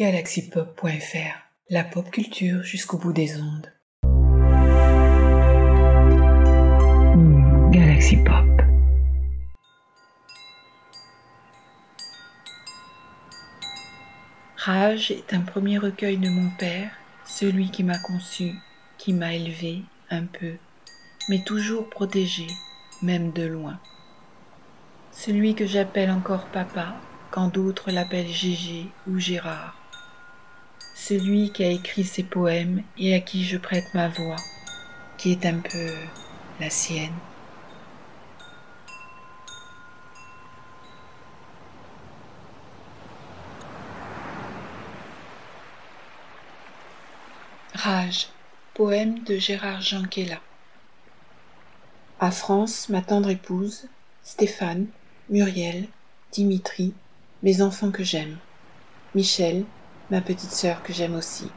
galaxypop.fr, la pop culture jusqu'au bout des ondes. Hmm, Galaxy Pop. Rage est un premier recueil de mon père, celui qui m'a conçu, qui m'a élevé un peu, mais toujours protégé, même de loin. Celui que j'appelle encore papa, quand d'autres l'appellent Gégé ou Gérard. Celui qui a écrit ces poèmes et à qui je prête ma voix, qui est un peu la sienne. Rage, poème de Gérard Janquella. À France, ma tendre épouse, Stéphane, Muriel, Dimitri, mes enfants que j'aime. Michel, ma petite sœur que j'aime aussi.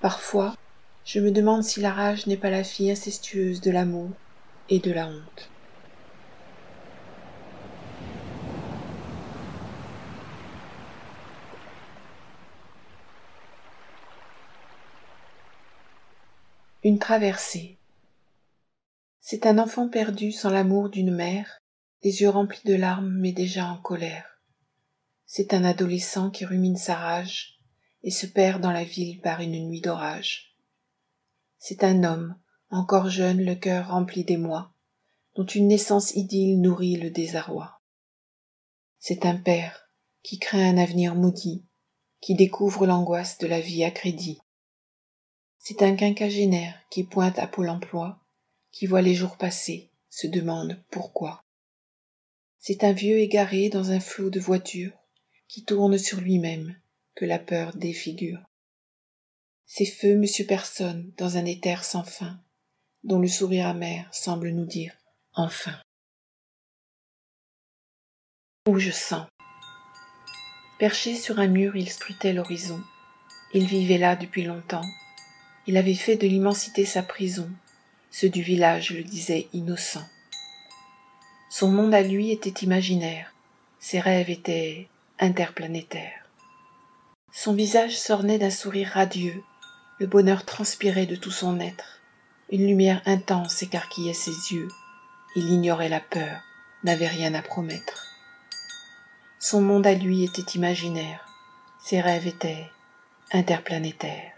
Parfois, je me demande si la rage n'est pas la fille incestueuse de l'amour et de la honte. Une traversée. C'est un enfant perdu sans l'amour d'une mère, les yeux remplis de larmes mais déjà en colère. C'est un adolescent qui rumine sa rage et se perd dans la ville par une nuit d'orage. C'est un homme, encore jeune, le cœur rempli d'émoi, dont une naissance idylle nourrit le désarroi. C'est un père qui craint un avenir maudit, qui découvre l'angoisse de la vie à crédit. C'est un quinquagénaire qui pointe à Pôle emploi, qui voit les jours passer, se demande pourquoi. C'est un vieux égaré dans un flot de voitures, qui tourne sur lui-même, que la peur défigure. C'est feu Monsieur Personne dans un éther sans fin, dont le sourire amer semble nous dire enfin. Où je sens. Perché sur un mur, il scrutait l'horizon. Il vivait là depuis longtemps, il avait fait de l'immensité sa prison. Ceux du village le disaient innocent. Son monde à lui était imaginaire. Ses rêves étaient interplanétaires. Son visage s'ornait d'un sourire radieux. Le bonheur transpirait de tout son être. Une lumière intense écarquillait ses yeux. Il ignorait la peur, n'avait rien à promettre. Son monde à lui était imaginaire. Ses rêves étaient interplanétaires.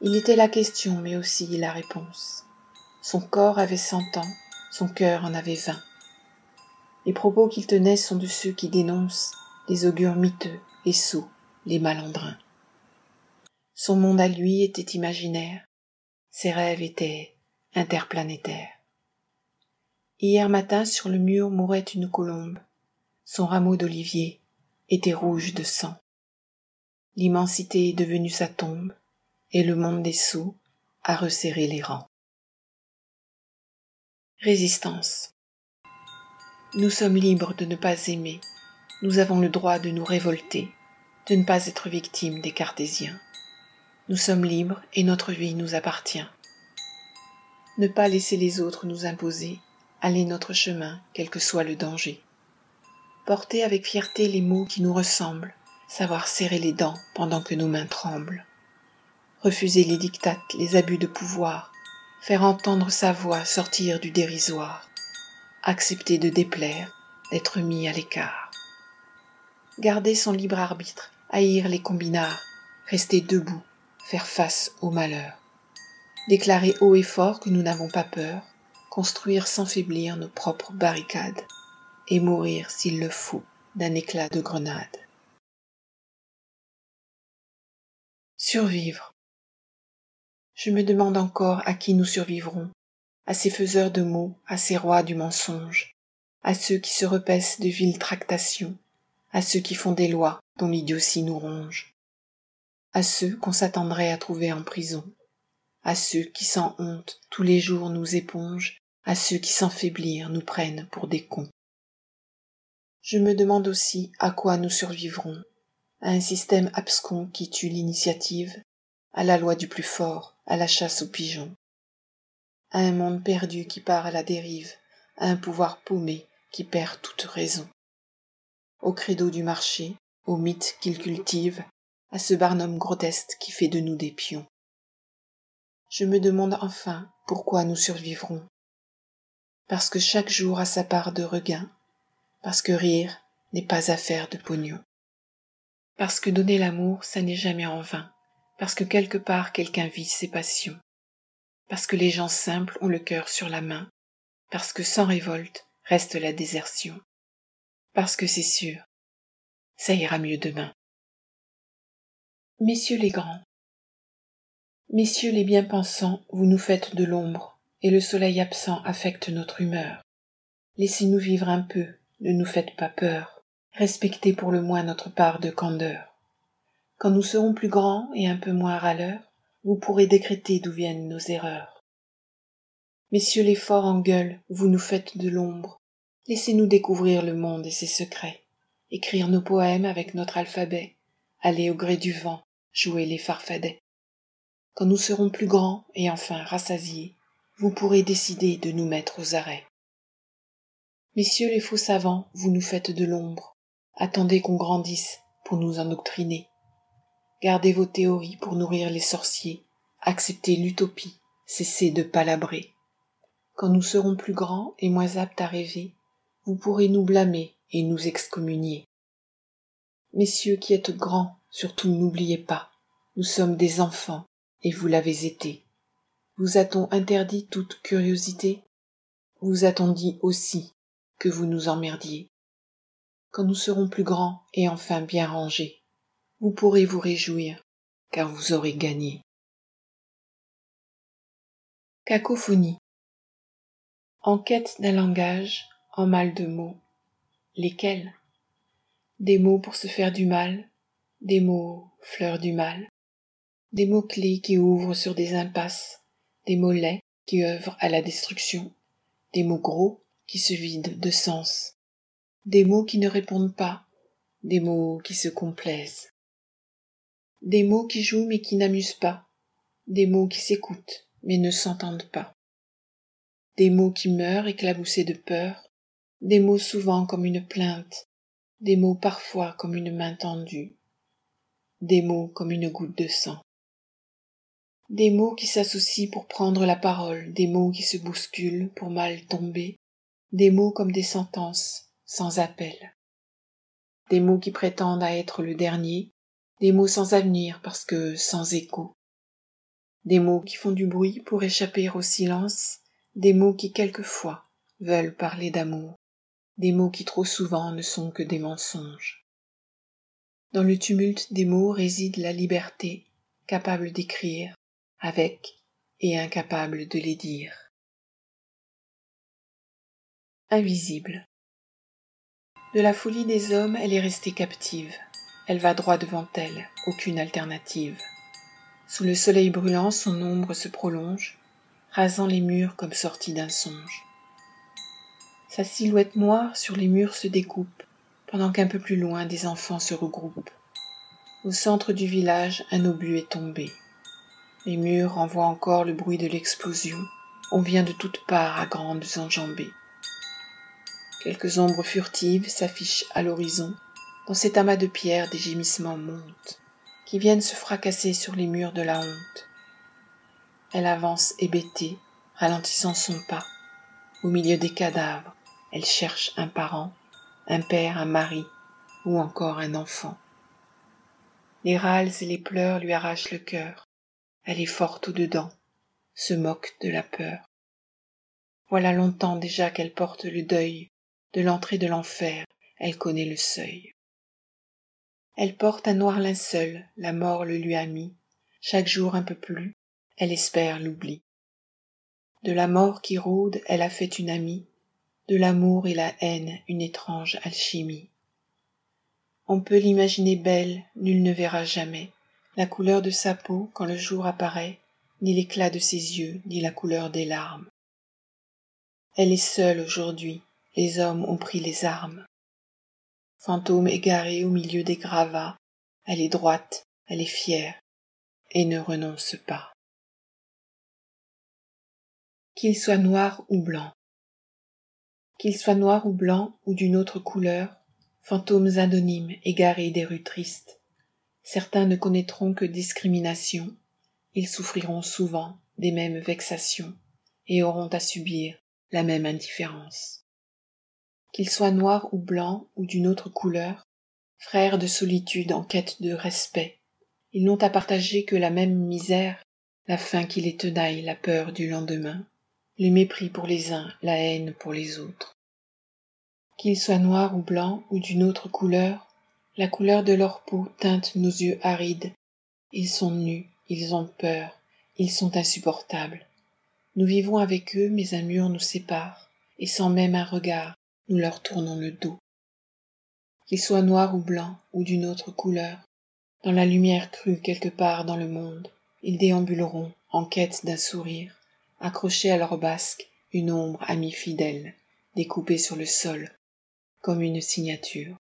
Il était la question, mais aussi la réponse. Son corps avait cent ans, son cœur en avait vingt. Les propos qu'il tenait sont de ceux qui dénoncent les augures miteux, les sots, les malandrins. Son monde à lui était imaginaire, ses rêves étaient interplanétaires. Hier matin sur le mur mourait une colombe, son rameau d'olivier était rouge de sang. L'immensité est devenue sa tombe, et le monde des sots a resserré les rangs. Résistance. Nous sommes libres de ne pas aimer, nous avons le droit de nous révolter, de ne pas être victimes des cartésiens. Nous sommes libres et notre vie nous appartient. Ne pas laisser les autres nous imposer, aller notre chemin, quel que soit le danger. Porter avec fierté les mots qui nous ressemblent, savoir serrer les dents pendant que nos mains tremblent refuser les dictates, les abus de pouvoir, faire entendre sa voix sortir du dérisoire, accepter de déplaire, d'être mis à l'écart. Garder son libre arbitre, haïr les combinards, rester debout, faire face au malheur. Déclarer haut et fort que nous n'avons pas peur, construire sans faiblir nos propres barricades, et mourir s'il le faut d'un éclat de grenade. Survivre, je me demande encore à qui nous survivrons, à ces faiseurs de mots, à ces rois du mensonge, à ceux qui se repaissent de viles tractations, à ceux qui font des lois dont l'idiotie nous ronge, à ceux qu'on s'attendrait à trouver en prison, à ceux qui sans honte tous les jours nous épongent, à ceux qui sans faiblir nous prennent pour des cons. Je me demande aussi à quoi nous survivrons, à un système abscon qui tue l'initiative, à la loi du plus fort, à la chasse aux pigeons, un monde perdu qui part à la dérive, à un pouvoir paumé qui perd toute raison, au credo du marché, au mythe qu'il cultive, à ce barnum grotesque qui fait de nous des pions. Je me demande enfin pourquoi nous survivrons. Parce que chaque jour a sa part de regain, parce que rire n'est pas affaire de pognon. Parce que donner l'amour, ça n'est jamais en vain, parce que quelque part quelqu'un vit ses passions, parce que les gens simples ont le cœur sur la main, parce que sans révolte reste la désertion, parce que c'est sûr, ça ira mieux demain. Messieurs les grands, messieurs les bien-pensants, vous nous faites de l'ombre, et le soleil absent affecte notre humeur. Laissez-nous vivre un peu, ne nous faites pas peur, respectez pour le moins notre part de candeur. Quand nous serons plus grands et un peu moins râleurs, vous pourrez décréter d'où viennent nos erreurs. Messieurs les forts en gueule, vous nous faites de l'ombre, laissez-nous découvrir le monde et ses secrets, écrire nos poèmes avec notre alphabet, aller au gré du vent, jouer les farfadets. Quand nous serons plus grands et enfin rassasiés, vous pourrez décider de nous mettre aux arrêts. Messieurs les faux savants, vous nous faites de l'ombre, attendez qu'on grandisse pour nous endoctriner. Gardez vos théories pour nourrir les sorciers, acceptez l'utopie, cessez de palabrer. Quand nous serons plus grands et moins aptes à rêver, vous pourrez nous blâmer et nous excommunier. Messieurs qui êtes grands, surtout n'oubliez pas, nous sommes des enfants, et vous l'avez été. Vous a-t-on interdit toute curiosité? Vous a-t-on dit aussi que vous nous emmerdiez? Quand nous serons plus grands et enfin bien rangés, vous pourrez vous réjouir, car vous aurez gagné? Cacophonie. En quête d'un langage, en mal de mots. Lesquels? Des mots pour se faire du mal, des mots fleurs du mal, des mots clés qui ouvrent sur des impasses, des mots laids qui œuvrent à la destruction, des mots gros qui se vident de sens, des mots qui ne répondent pas, des mots qui se complaisent, des mots qui jouent mais qui n'amusent pas, des mots qui s'écoutent mais ne s'entendent pas, des mots qui meurent éclaboussés de peur, des mots souvent comme une plainte, des mots parfois comme une main tendue, des mots comme une goutte de sang. Des mots qui s'associent pour prendre la parole, des mots qui se bousculent pour mal tomber, des mots comme des sentences, sans appel. Des mots qui prétendent à être le dernier, des mots sans avenir parce que sans écho. Des mots qui font du bruit pour échapper au silence, des mots qui quelquefois veulent parler d'amour des mots qui trop souvent ne sont que des mensonges. Dans le tumulte des mots réside la liberté, capable d'écrire, avec et incapable de les dire. Invisible. De la folie des hommes, elle est restée captive. Elle va droit devant elle, aucune alternative. Sous le soleil brûlant, son ombre se prolonge, rasant les murs comme sortie d'un songe. Sa silhouette noire sur les murs se découpe, pendant qu'un peu plus loin des enfants se regroupent. Au centre du village, un obus est tombé. Les murs renvoient encore le bruit de l'explosion. On vient de toutes parts à grandes enjambées. Quelques ombres furtives s'affichent à l'horizon. Dans cet amas de pierres, des gémissements montent, qui viennent se fracasser sur les murs de la honte. Elle avance hébétée, ralentissant son pas, au milieu des cadavres, elle cherche un parent, un père, un mari, ou encore un enfant. Les râles et les pleurs lui arrachent le cœur. Elle est forte au-dedans, se moque de la peur. Voilà longtemps déjà qu'elle porte le deuil de l'entrée de l'enfer, elle connaît le seuil. Elle porte un noir linceul, la mort le lui a mis, chaque jour un peu plus, elle espère l'oubli. De la mort qui rôde, elle a fait une amie, de l'amour et la haine une étrange alchimie. On peut l'imaginer belle, nul ne verra jamais la couleur de sa peau quand le jour apparaît, ni l'éclat de ses yeux, ni la couleur des larmes. Elle est seule aujourd'hui, les hommes ont pris les armes. Fantôme égaré au milieu des gravats, elle est droite, elle est fière, et ne renonce pas. Qu'il soit noir ou blanc, qu'il soit noir ou blanc ou d'une autre couleur, fantômes anonymes égarés des rues tristes. Certains ne connaîtront que discrimination. Ils souffriront souvent des mêmes vexations et auront à subir la même indifférence qu'ils soient noirs ou blancs ou d'une autre couleur frères de solitude en quête de respect. Ils n'ont à partager que la même misère la faim qui les tenaille la peur du lendemain le mépris pour les uns la haine pour les autres. Qu'ils soient noirs ou blancs ou d'une autre couleur la couleur de leur peau teinte nos yeux arides. Ils sont nus ils ont peur ils sont insupportables. Nous vivons avec eux mais un mur nous sépare et sans même un regard nous leur tournons le dos. Qu'ils soient noirs ou blancs ou d'une autre couleur dans la lumière crue quelque part dans le monde ils déambuleront en quête d'un sourire accrochés à leur basque une ombre amie fidèle découpée sur le sol comme une signature.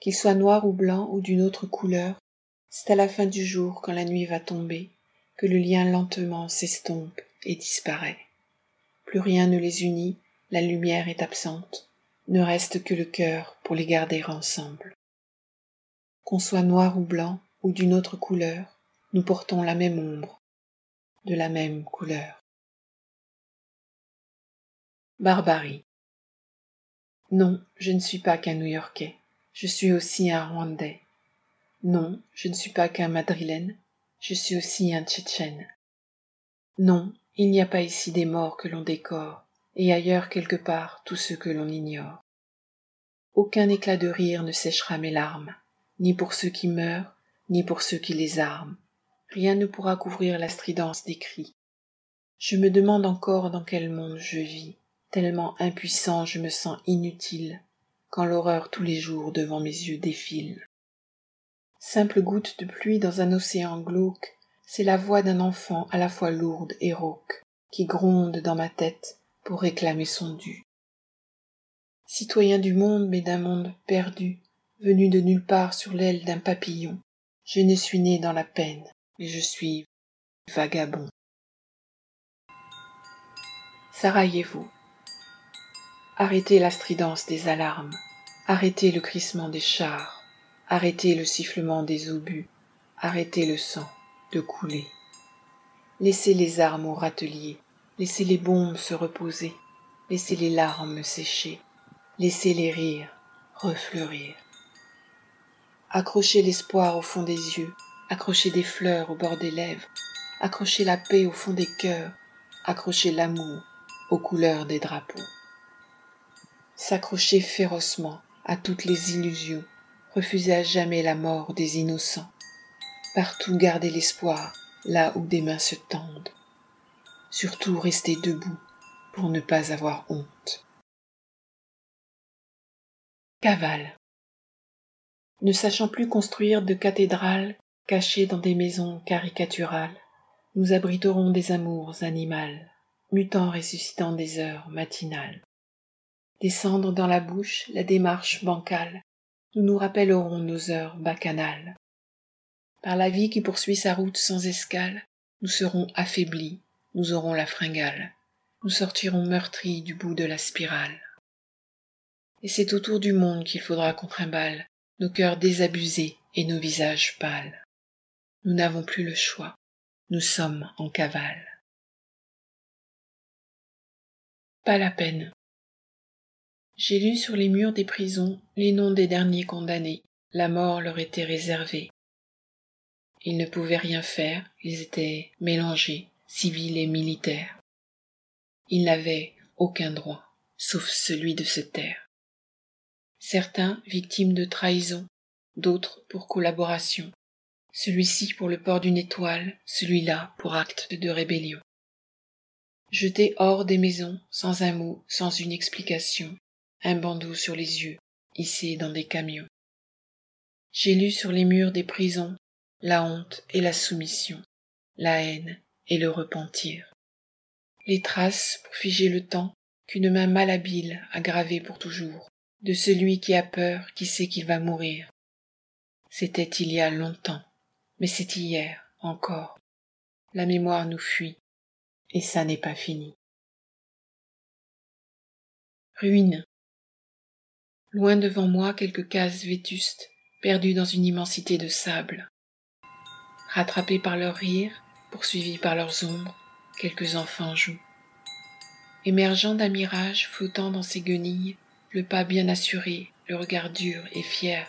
Qu'ils soient noirs ou blancs ou d'une autre couleur c'est à la fin du jour quand la nuit va tomber que le lien lentement s'estompe et disparaît. Plus rien ne les unit la lumière est absente. Ne reste que le cœur pour les garder ensemble. Qu'on soit noir ou blanc ou d'une autre couleur nous portons la même ombre de la même couleur. Barbarie. Non je ne suis pas qu'un new-yorkais. Je suis aussi un rwandais. Non je ne suis pas qu'un madrilène. Je suis aussi un tchétchène. Non il n'y a pas ici des morts que l'on décore et ailleurs quelque part tous ceux que l'on ignore. Aucun éclat de rire ne séchera mes larmes ni pour ceux qui meurent ni pour ceux qui les arment. Rien ne pourra couvrir la stridence des cris. Je me demande encore dans quel monde je vis tellement impuissant je me sens inutile quand l'horreur tous les jours devant mes yeux défile. Simple goutte de pluie dans un océan glauque c'est la voix d'un enfant à la fois lourde et rauque qui gronde dans ma tête pour réclamer son dû. Citoyen du monde mais d'un monde perdu venu de nulle part sur l'aile d'un papillon je ne suis né dans la peine mais je suis vagabond. Sarajevo arrêtez la stridence des alarmes. Arrêtez le crissement des chars. Arrêtez le sifflement des obus. Arrêtez le sang de couler. Laissez les armes au râtelier laissez les bombes se reposer. Laissez les larmes sécher. Laissez les rires refleurir. Accrochez l'espoir au fond des yeux. Accrochez des fleurs au bord des lèvres. Accrochez la paix au fond des cœurs. Accrochez l'amour aux couleurs des drapeaux. S'accrocher férocement à toutes les illusions. Refuser à jamais la mort des innocents. Partout garder l'espoir là où des mains se tendent surtout rester debout pour ne pas avoir honte. Cavale. Ne sachant plus construire de cathédrales cachées dans des maisons caricaturales nous abriterons des amours animales mutant ressuscitant des heures matinales. Descendre dans la bouche la démarche bancale nous nous rappellerons nos heures bacchanales. Par la vie qui poursuit sa route sans escale nous serons affaiblis nous aurons la fringale. Nous sortirons meurtris du bout de la spirale. Et c'est autour du monde qu'il faudra qu'on trimballe nos cœurs désabusés et nos visages pâles. Nous n'avons plus le choix. Nous sommes en cavale. Pas la peine. J'ai lu sur les murs des prisons les noms des derniers condamnés. La mort leur était réservée. Ils ne pouvaient rien faire. Ils étaient mélangés civils et militaires ils n'avaient aucun droit sauf celui de se taire. Certains victimes de trahison d'autres pour collaboration. Celui-ci pour le port d'une étoile celui-là pour acte de rébellion. Jetés hors des maisons sans un mot sans une explication. Un bandeau sur les yeux hissé dans des camions. J'ai lu sur les murs des prisons la honte et la soumission la haine et le repentir. Les traces pour figer le temps qu'une main malhabile a gravées pour toujours de celui qui a peur qui sait qu'il va mourir. C'était il y a longtemps mais c'est hier encore. La mémoire nous fuit et ça n'est pas fini. Ruine. Loin devant moi quelques cases vétustes perdues dans une immensité de sable. Rattrapés par leurs rires poursuivis par leurs ombres quelques enfants jouent. Émergeant d'un mirage flottant dans ces guenilles le pas bien assuré le regard dur et fier.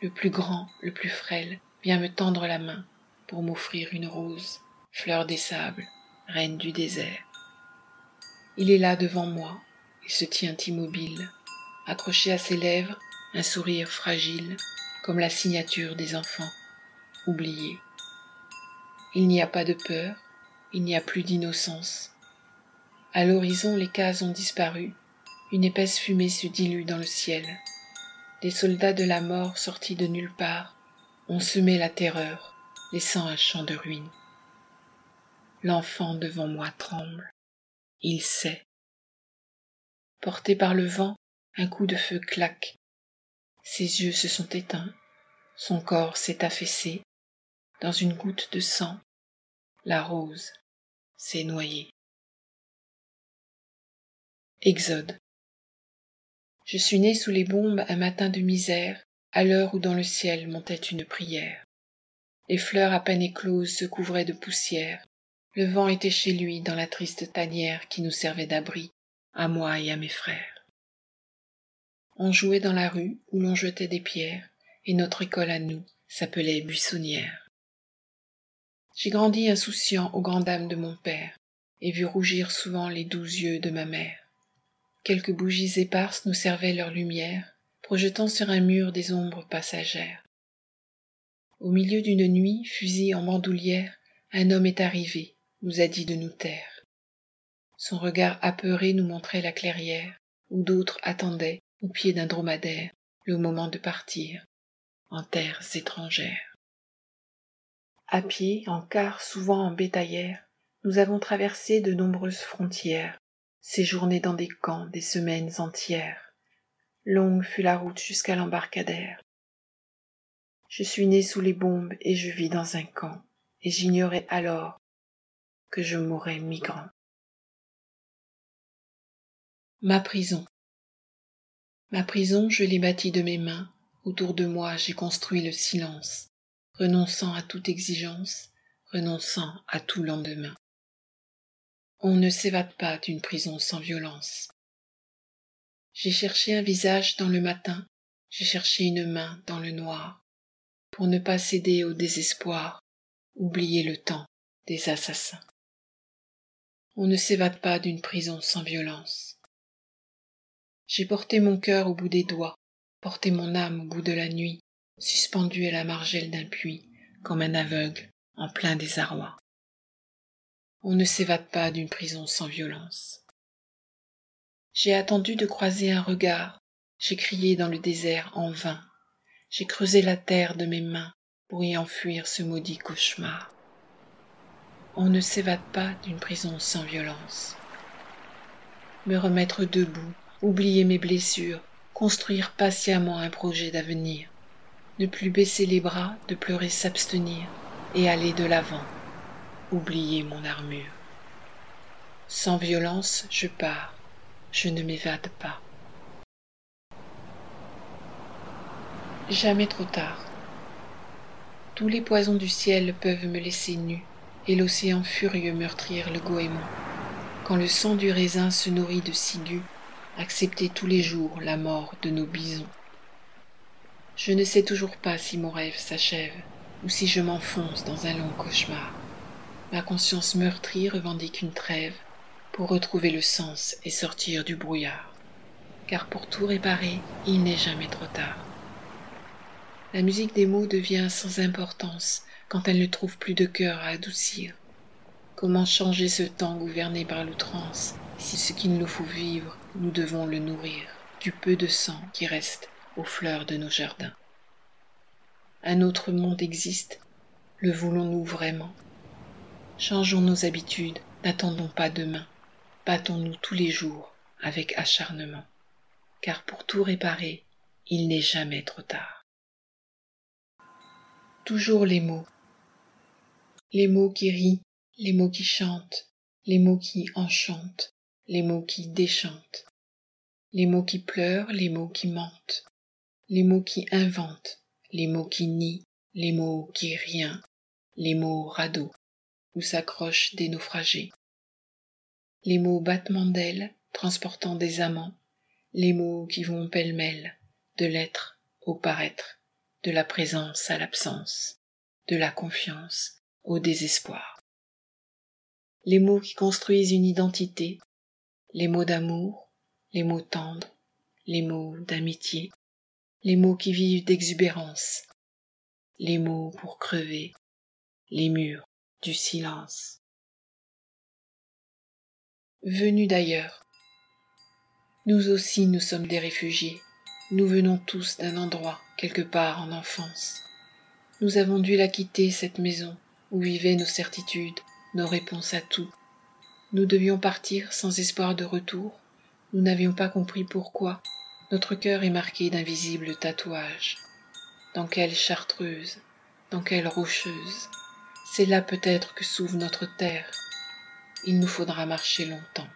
Le plus grand le plus frêle vient me tendre la main pour m'offrir une rose fleur des sables reine du désert. Il est là devant moi il se tient immobile accroché à ses lèvres un sourire fragile comme la signature des enfants oubliés il n'y a pas de peur il n'y a plus d'innocence. À l'horizon les cases ont disparu. Une épaisse fumée se dilue dans le ciel. Des soldats de la mort sortis de nulle part ont semé la terreur laissant un champ de ruines. L'enfant devant moi tremble. Il sait. Porté par le vent un coup de feu claque. Ses yeux se sont éteints. Son corps s'est affaissé dans une goutte de sang. La rose s'est noyée. Exode. Je suis né sous les bombes un matin de misère à l'heure où dans le ciel montait une prière. Les fleurs à peine écloses se couvraient de poussière. Le vent était chez lui dans la triste tanière qui nous servait d'abri à moi et à mes frères. On jouait dans la rue où l'on jetait des pierres et notre école à nous s'appelait buissonnière j'ai grandi insouciant aux grandes dames de mon père et vu rougir souvent les doux yeux de ma mère. Quelques bougies éparses nous servaient leur lumière projetant sur un mur des ombres passagères. Au milieu d'une nuit fusil en bandoulière un homme est arrivé nous a dit de nous taire. Son regard apeuré nous montrait la clairière où d'autres attendaient au pied d'un dromadaire le moment de partir en terres étrangères à pied en car souvent en bétaillère nous avons traversé de nombreuses frontières séjourné dans des camps des semaines entières. Longue fut la route jusqu'à l'embarcadère. Je suis né sous les bombes et je vis dans un camp et j'ignorais alors que je mourrais migrant. Ma prison. Ma prison je l'ai bâtie de mes mains. Autour de moi j'ai construit le silence renonçant à toute exigence renonçant à tout lendemain. On ne s'évade pas d'une prison sans violence. J'ai cherché un visage dans le matin j'ai cherché une main dans le noir pour ne pas céder au désespoir oublier le temps des assassins. On ne s'évade pas d'une prison sans violence. J'ai porté mon cœur au bout des doigts porté mon âme au bout de la nuit suspendu à la margelle d'un puits comme un aveugle en plein désarroi. On ne s'évade pas d'une prison sans violence. J'ai attendu de croiser un regard. J'ai crié dans le désert en vain. J'ai creusé la terre de mes mains pour y enfuir ce maudit cauchemar. On ne s'évade pas d'une prison sans violence. Me remettre debout oublier mes blessures construire patiemment un projet d'avenir ne plus baisser les bras de pleurer s'abstenir et aller de l'avant oublier mon armure. Sans violence je pars je ne m'évade pas. Jamais trop tard. Tous les poisons du ciel peuvent me laisser nu et l'océan furieux meurtrir le goémon. Quand le sang du raisin se nourrit de ciguë accepter tous les jours la mort de nos bisons je ne sais toujours pas si mon rêve s'achève ou si je m'enfonce dans un long cauchemar. Ma conscience meurtrie revendique une trêve pour retrouver le sens et sortir du brouillard. Car pour tout réparer il n'est jamais trop tard. La musique des mots devient sans importance quand elle ne trouve plus de cœur à adoucir. Comment changer ce temps gouverné par l'outrance si ce qu'il nous faut vivre nous devons le nourrir du peu de sang qui reste aux fleurs de nos jardins. Un autre monde existe le voulons-nous vraiment? Changeons nos habitudes n'attendons pas demain battons-nous tous les jours avec acharnement. Car pour tout réparer il n'est jamais trop tard. Toujours les mots. Les mots qui rient les mots qui chantent les mots qui enchantent les mots qui déchantent. Les mots qui pleurent, les mots qui mentent, les mots qui inventent, les mots qui nient, les mots qui rien, les mots radeaux, où s'accrochent des naufragés. Les mots battements d'ailes, transportant des amants, les mots qui vont pêle-mêle, de l'être au paraître, de la présence à l'absence, de la confiance au désespoir. Les mots qui construisent une identité, les mots d'amour, les mots tendres, les mots d'amitié, les mots qui vivent d'exubérance, les mots pour crever, les murs du silence. Venus d'ailleurs, nous aussi nous sommes des réfugiés, nous venons tous d'un endroit, quelque part en enfance. Nous avons dû la quitter, cette maison, où vivaient nos certitudes, nos réponses à tout. Nous devions partir sans espoir de retour, nous n'avions pas compris pourquoi, notre cœur est marqué d'invisibles tatouages. Dans quelle chartreuse, dans quelle rocheuse, c'est là peut-être que s'ouvre notre terre. Il nous faudra marcher longtemps,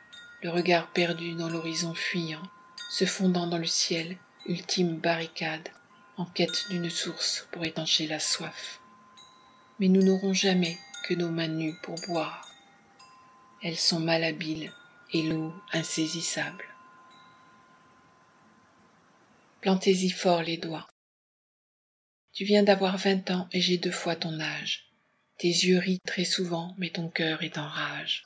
le regard perdu dans l'horizon fuyant, se fondant dans le ciel, ultime barricade, en quête d'une source pour étancher la soif. Mais nous n'aurons jamais que nos mains nues pour boire. Elles sont malhabiles et l'eau insaisissable. Plantez-y fort les doigts. Tu viens d'avoir vingt ans et j'ai deux fois ton âge. Tes yeux rient très souvent, mais ton cœur est en rage.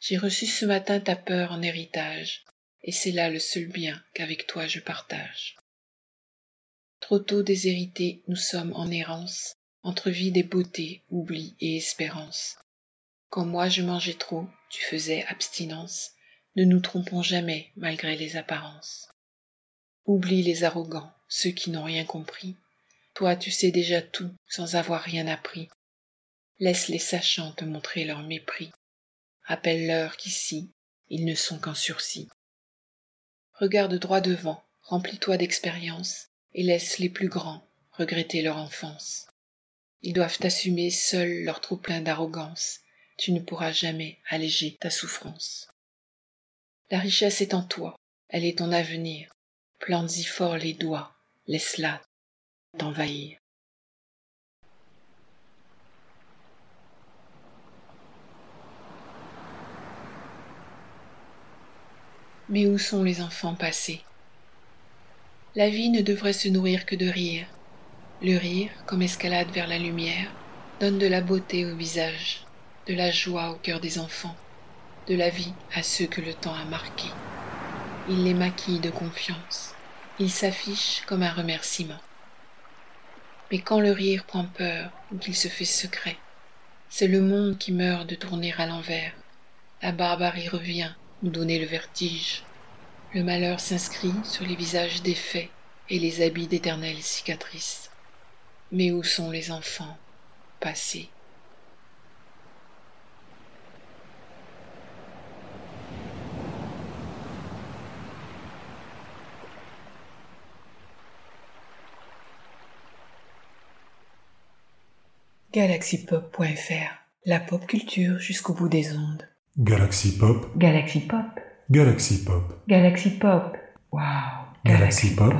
J'ai reçu ce matin ta peur en héritage, et c'est là le seul bien qu'avec toi je partage. Trop tôt déshérités, nous sommes en errance, entre vie des beautés, oubli et espérance. Quand moi je mangeais trop, tu faisais abstinence, ne nous trompons jamais malgré les apparences. Oublie les arrogants, ceux qui n'ont rien compris. Toi, tu sais déjà tout sans avoir rien appris. Laisse les sachants te montrer leur mépris. Rappelle-leur qu'ici, ils ne sont qu'en sursis. Regarde droit devant, remplis-toi d'expérience, et laisse les plus grands regretter leur enfance. Ils doivent assumer seuls leur trop-plein d'arrogance. Tu ne pourras jamais alléger ta souffrance. La richesse est en toi, elle est ton avenir plante-y fort les doigts, laisse-la t'envahir. Mais où sont les enfants passés? La vie ne devrait se nourrir que de rire. Le rire, comme escalade vers la lumière, donne de la beauté au visage, de la joie au cœur des enfants, de la vie à ceux que le temps a marqués. Il les maquille de confiance, il s'affiche comme un remerciement. Mais quand le rire prend peur ou qu'il se fait secret, c'est le monde qui meurt de tourner à l'envers. La barbarie revient nous donner le vertige. Le malheur s'inscrit sur les visages défaits et les habits d'éternelles cicatrices. Mais où sont les enfants passés? galaxypop.fr La pop culture jusqu'au bout des ondes. Galaxy Pop. Galaxy Pop. Galaxy Pop. Galaxy Pop. Wow. Galaxy Pop.